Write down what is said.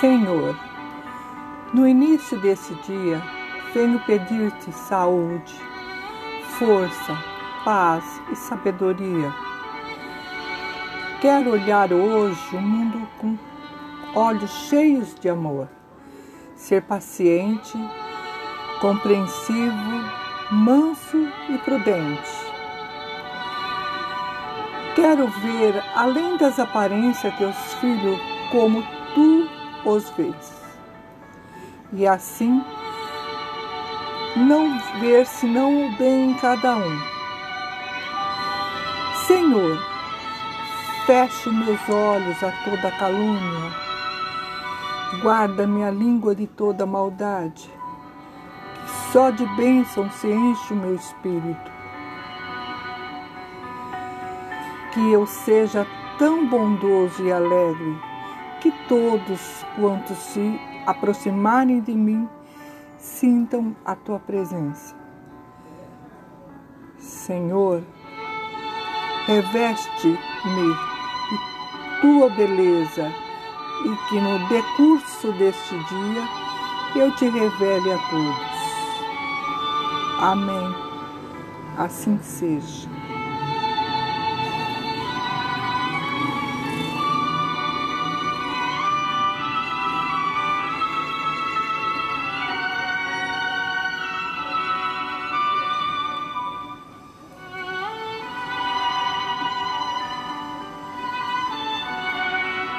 Senhor, no início desse dia, venho pedir-te saúde, força, paz e sabedoria. Quero olhar hoje o mundo com olhos cheios de amor, ser paciente, compreensivo, manso e prudente. Quero ver, além das aparências, teus filhos como tu os vês. E assim, não ver senão o bem em cada um. Senhor, feche meus olhos a toda calúnia, guarda minha língua de toda maldade, que só de bênção se enche o meu espírito. Que eu seja tão bondoso e alegre que todos quantos se aproximarem de mim sintam a tua presença. Senhor, reveste-me de tua beleza e que no decurso deste dia eu te revele a todos. Amém. Assim seja.